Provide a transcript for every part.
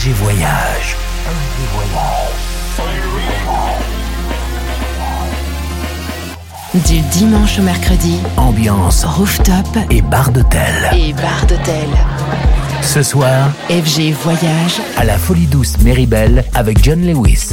FG Voyage. Du dimanche au mercredi, Ambiance rooftop et bar d'hôtel. et bar d'hôtel. Ce soir, FG Voyage, à la Folie Douce Méribel avec John Lewis.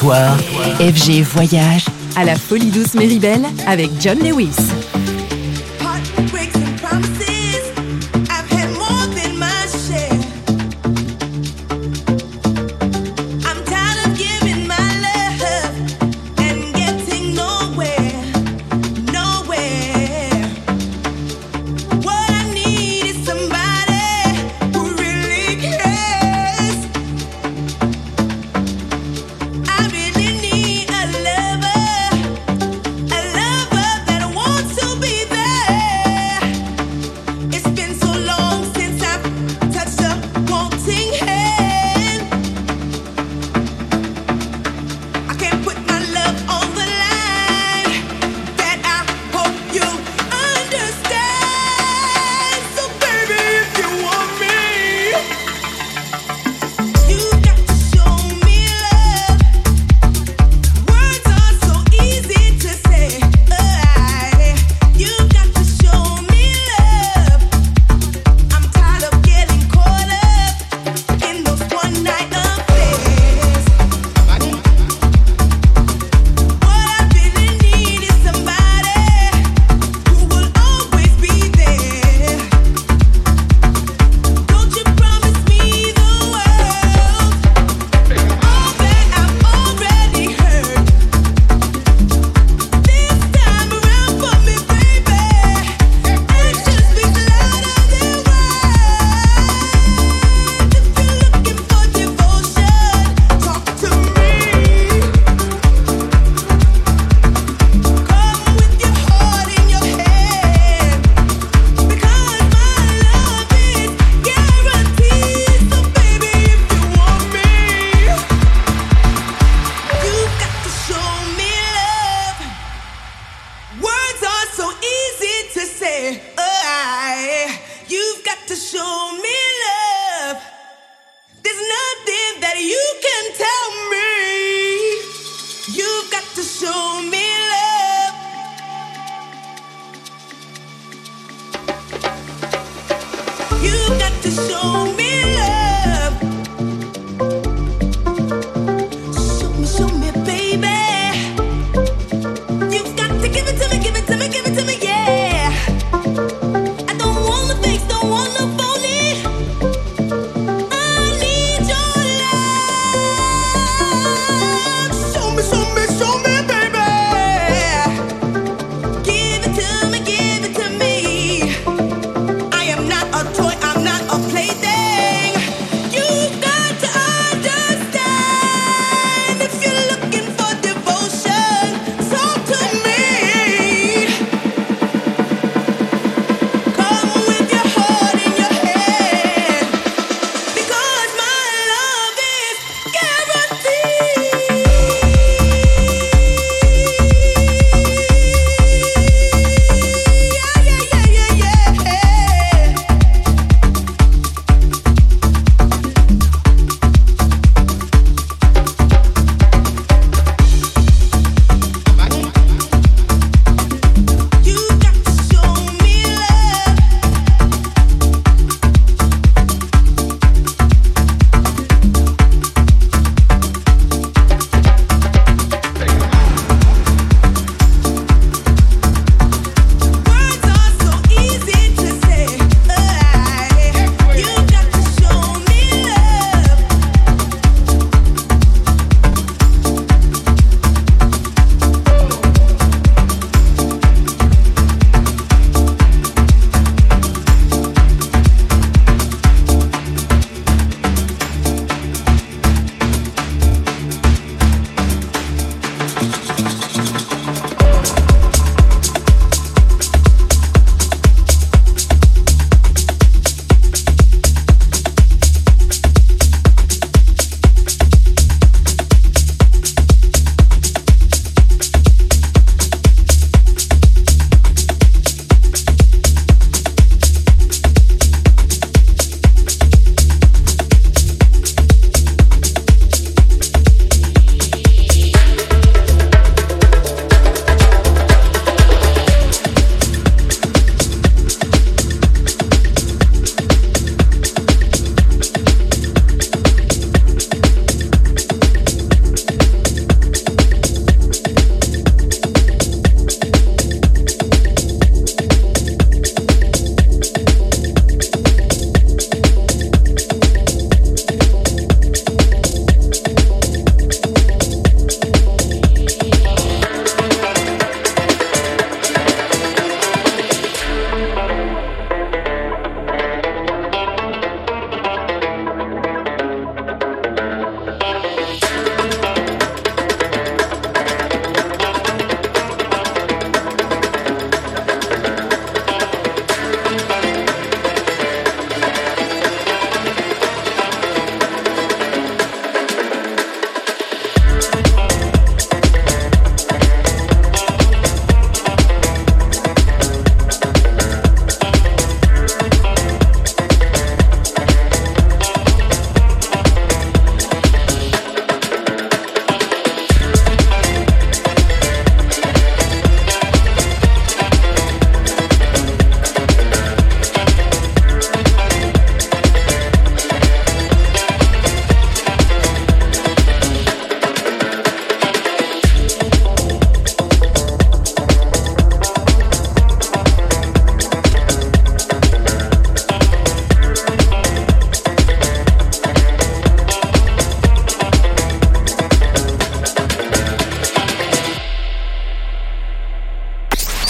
FG Voyage à la Folie Douce Méribel avec John Lewis.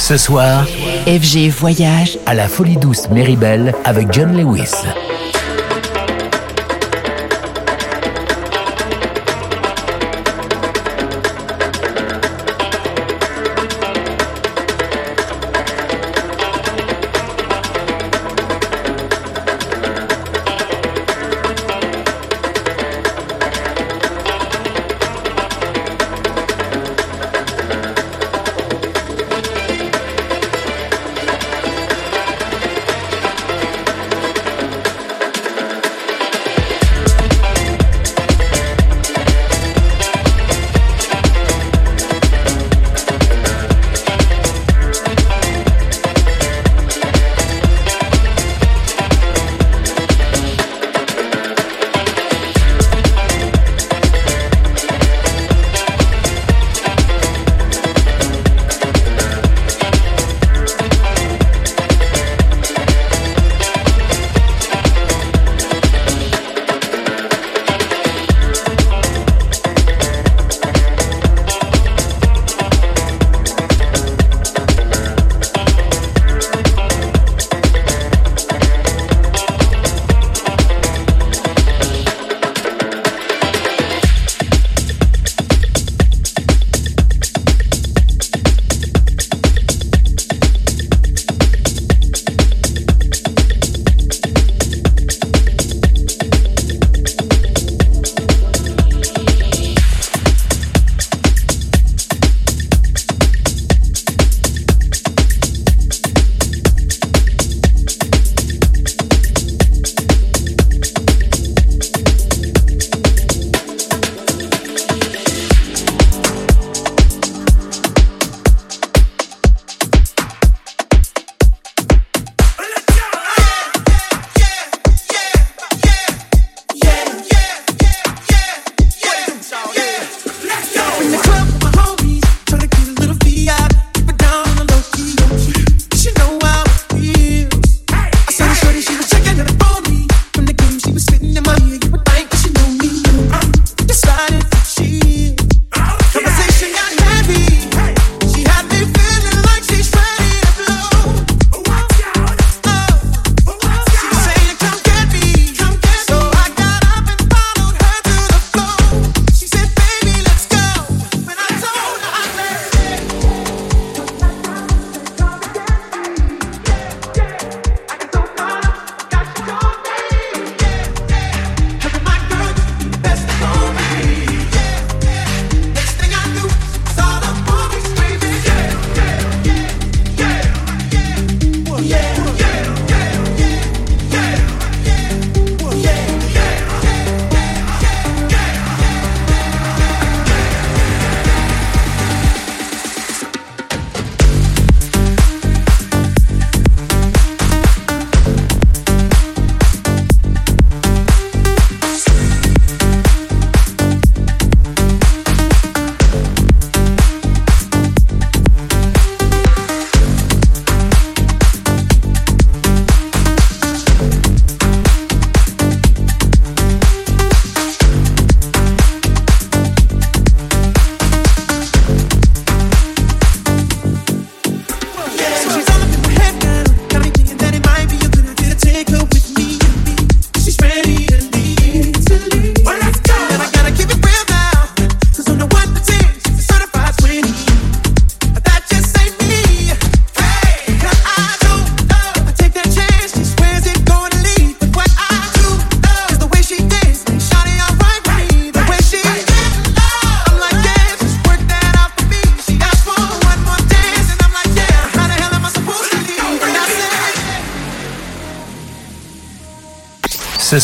Ce soir, FG Voyage à la Folie Douce Méribel avec John Lewis.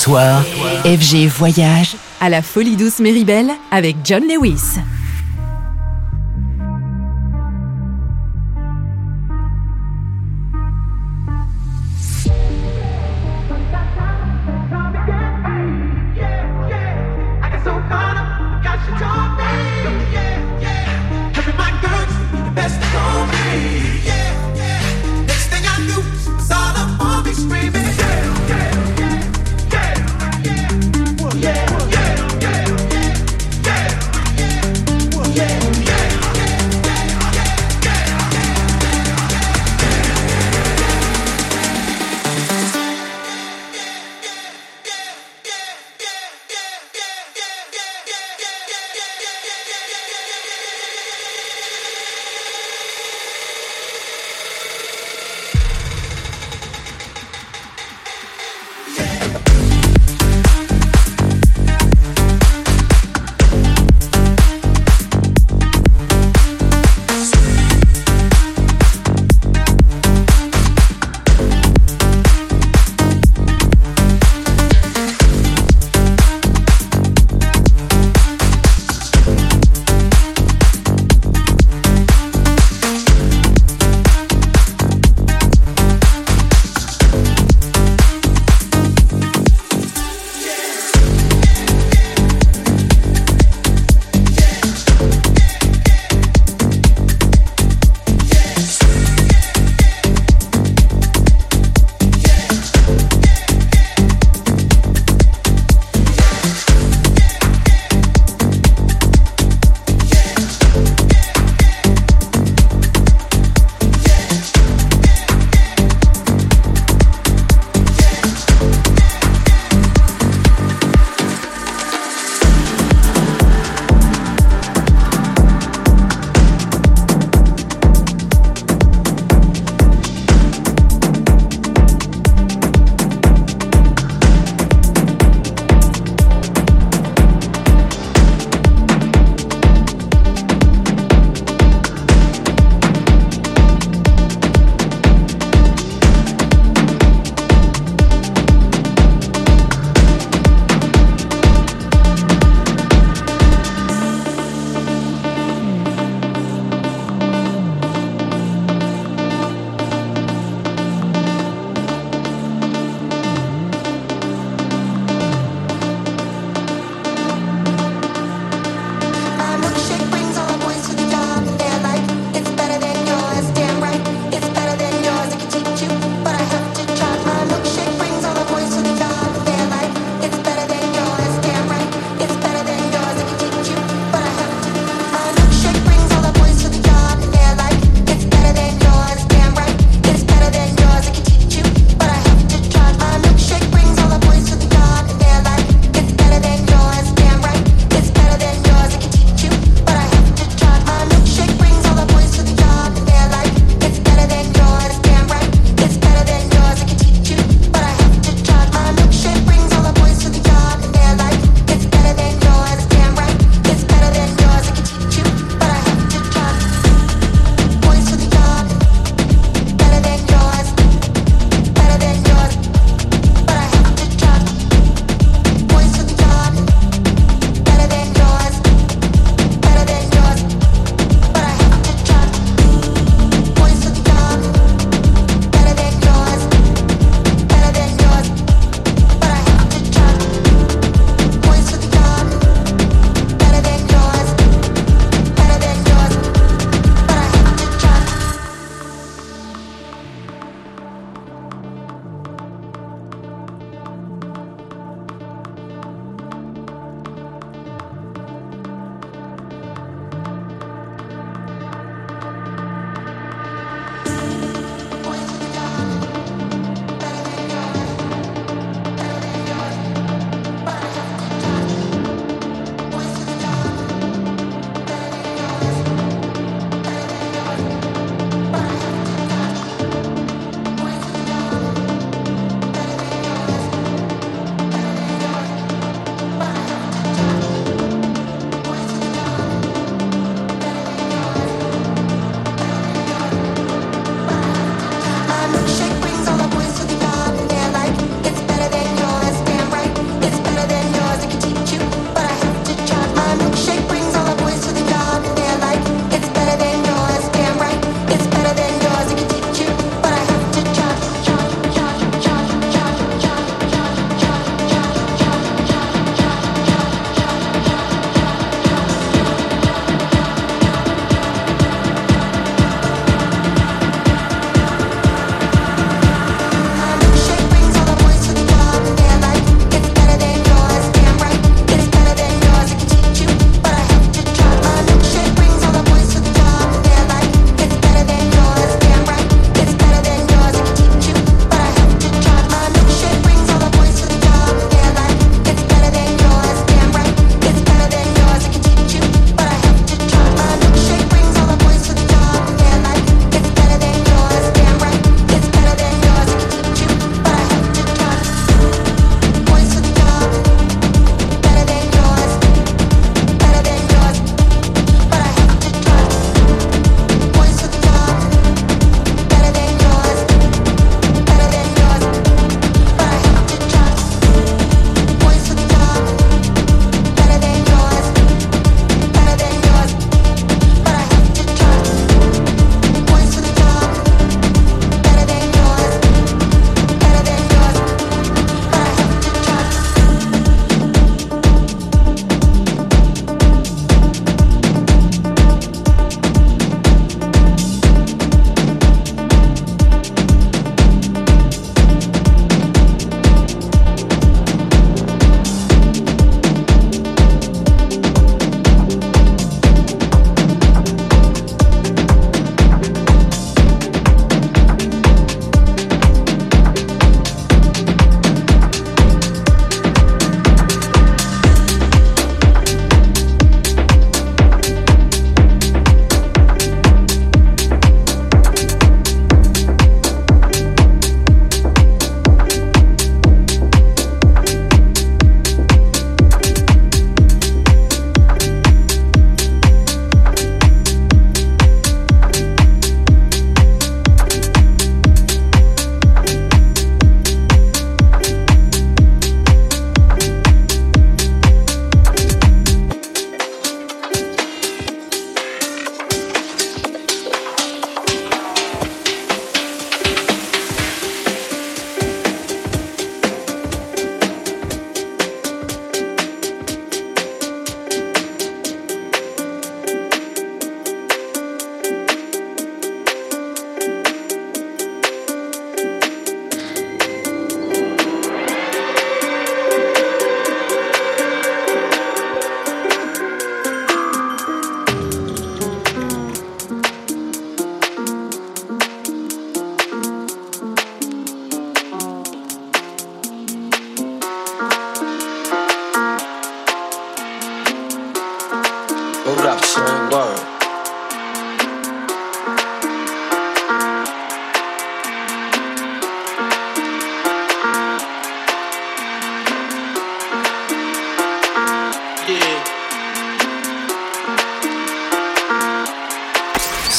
FG Voyage à la Folie Douce Méribel avec John Lewis.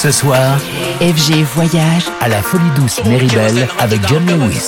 Ce soir, FG Voyage, à la Folie Douce Méribel avec John Lewis.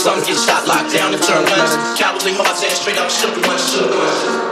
Some get shot, locked down, and turn guns. Cowardly hearts and straight up shook ones, shook.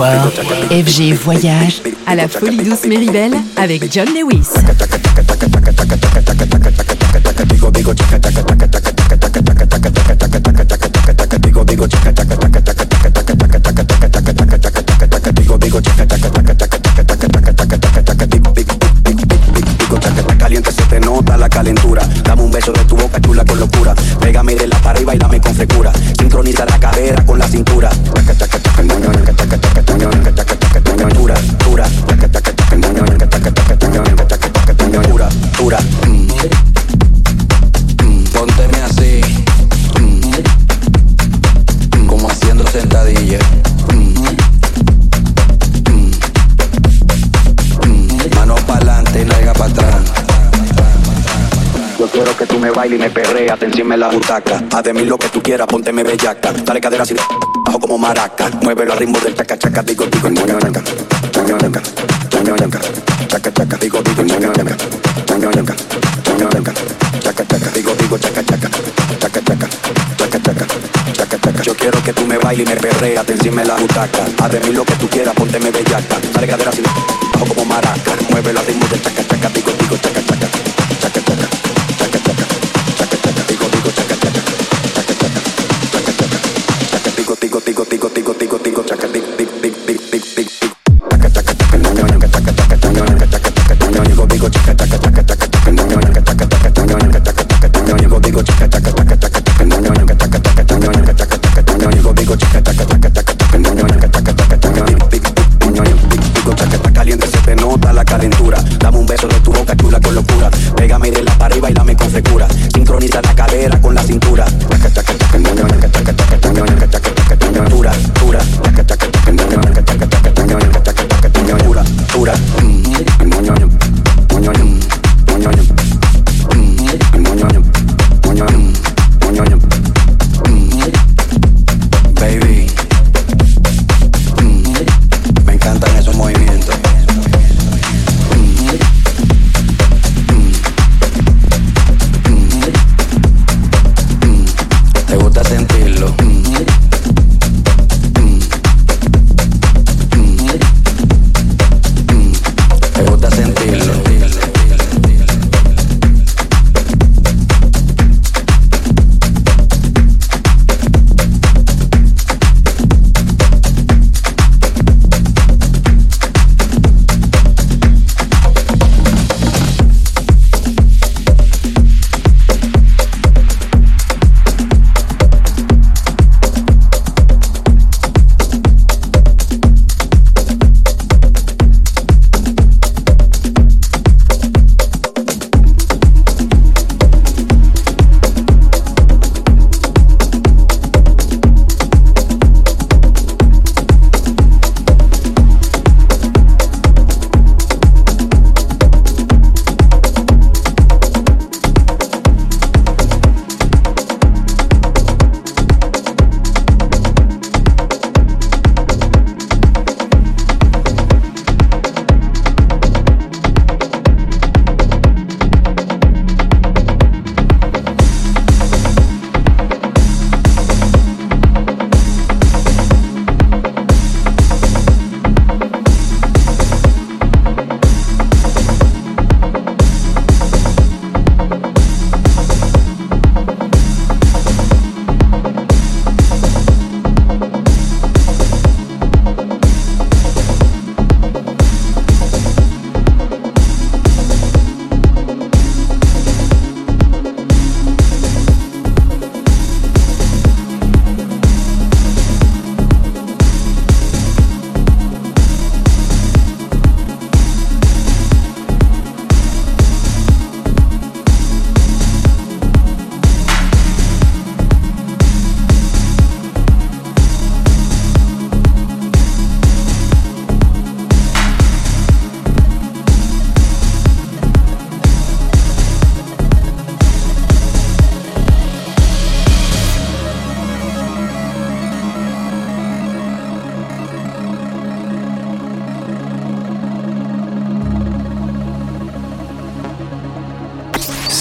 FG voyage à la Folie Douce Méribel avec John Lewis. butaca. Haz de mí lo que tú quieras, ponte me bellaca. Dale cadera así, bajo como maraca. Muévelo al ritmo del chaca chaca, digo, digo, ñanga, ñanga. Ñanga, ñanga. Ñanga, ñanga. Chaca chaca, digo, digo, ñanga, ñanga. Ñanga, ñanga. Ñanga, ñanga. Chaca chaca, digo, digo, chaca chaca. Chaca chaca. Chaca chaca. Chaca chaca. Yo quiero que tú me bailes y me perreas encima la butaca. Haz de mí lo que tú quieras, ponte me bellaca. Dale cadera así, bajo como maraca. Muévelo al ritmo del chaca chaca, digo, digo, chaca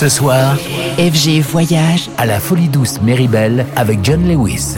Ce soir, FG Voyage à la Folie Douce Méribel avec John Lewis.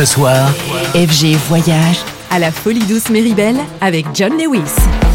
Ce soir, FG Voyage. À la Folie Douce Méribel avec John Lewis.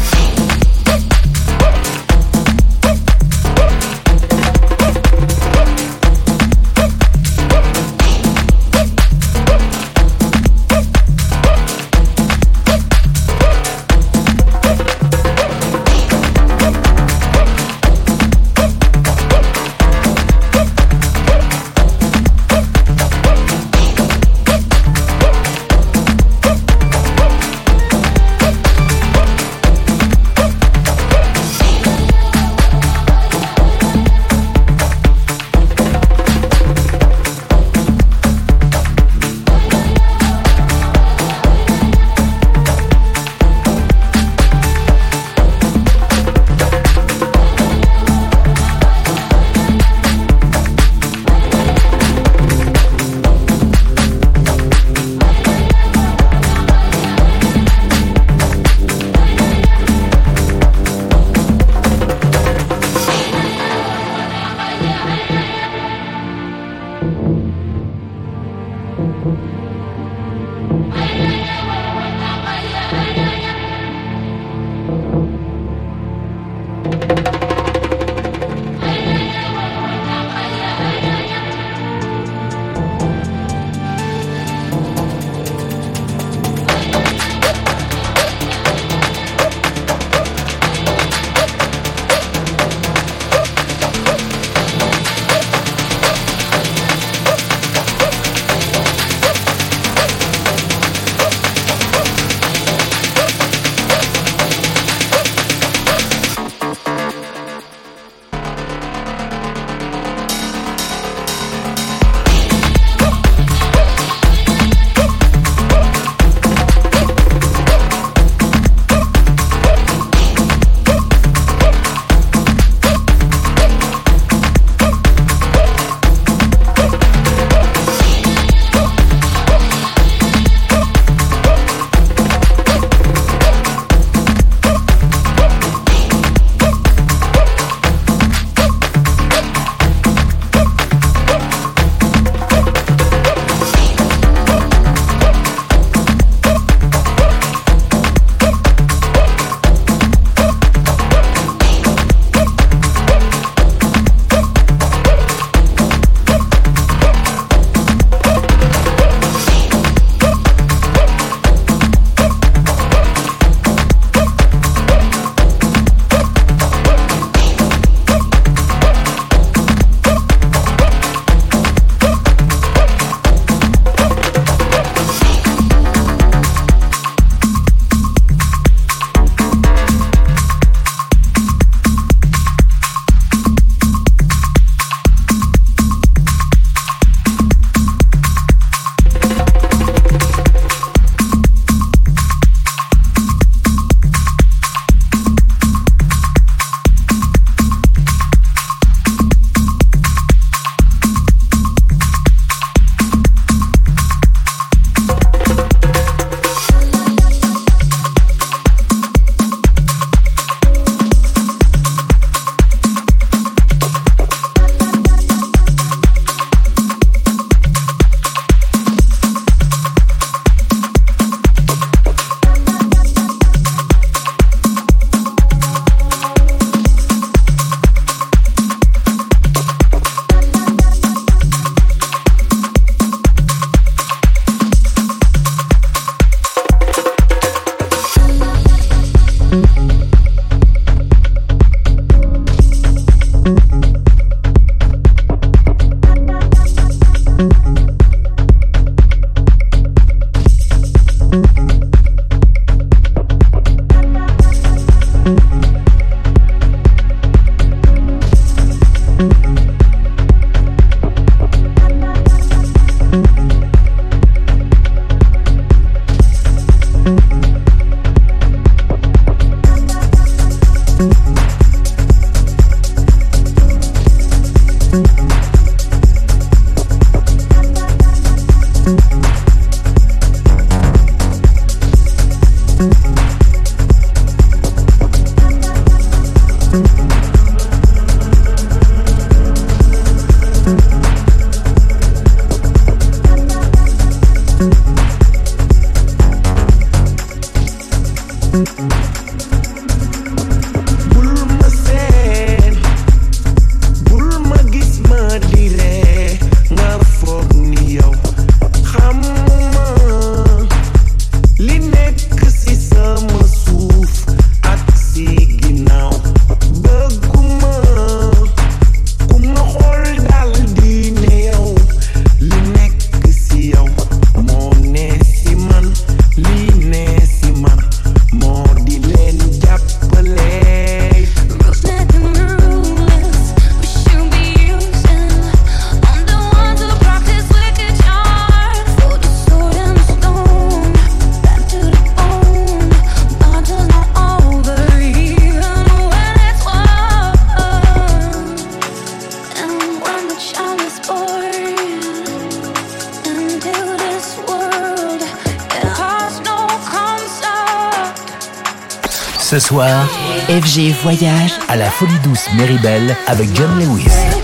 Ce soir, FG Voyage à la Folie Douce Méribel avec John Lewis.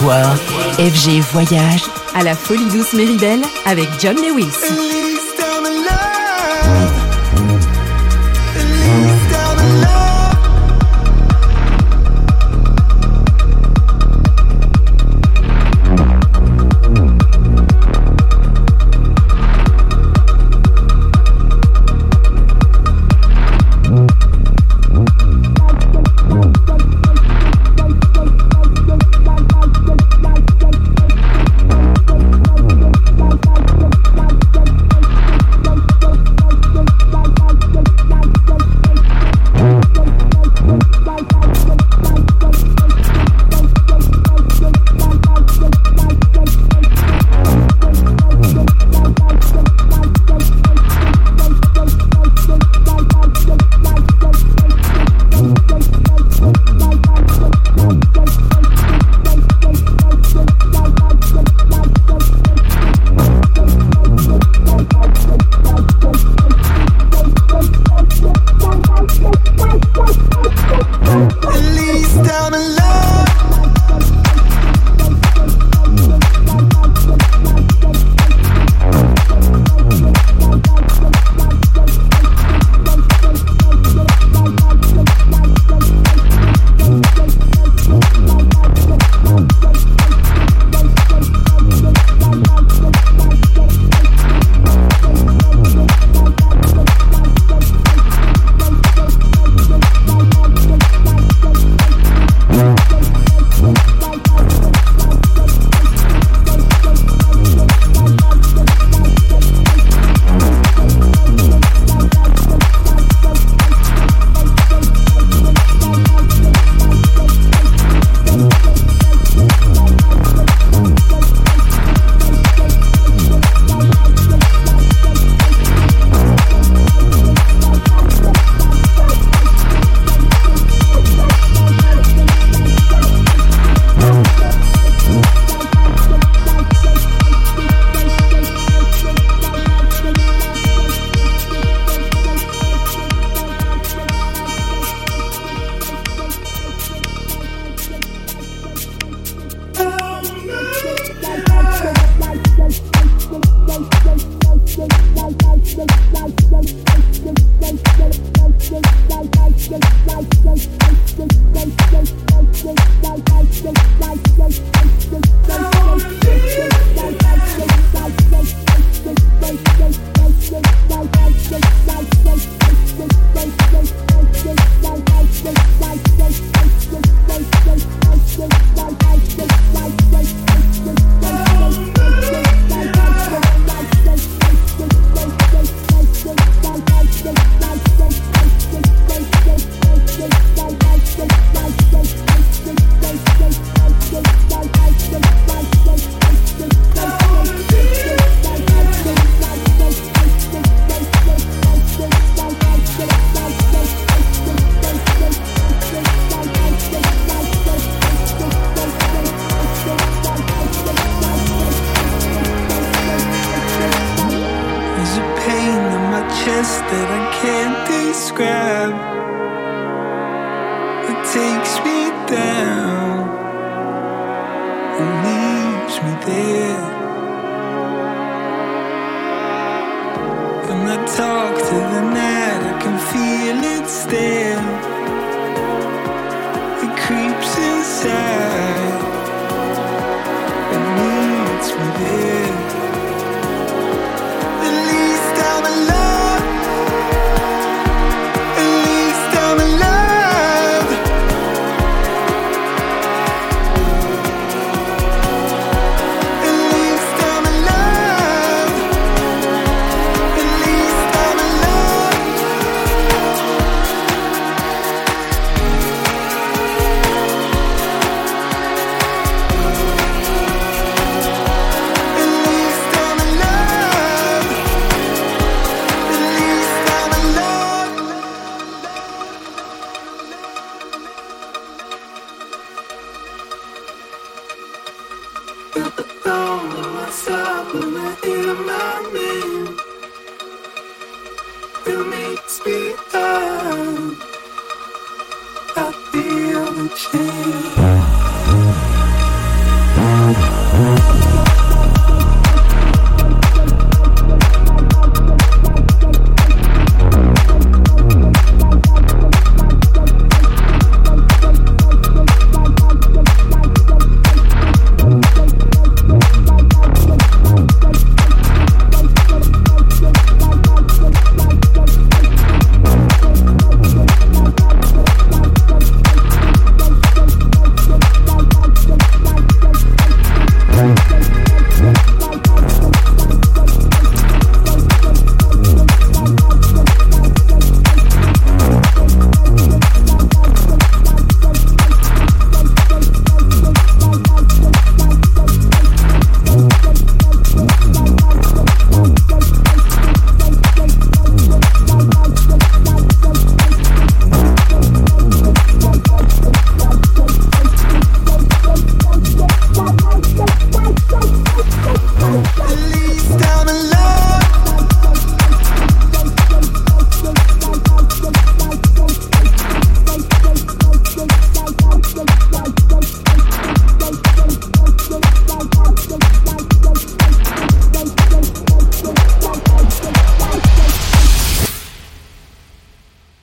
FG Voyage à la Folie Douce Méribel avec John Lewis.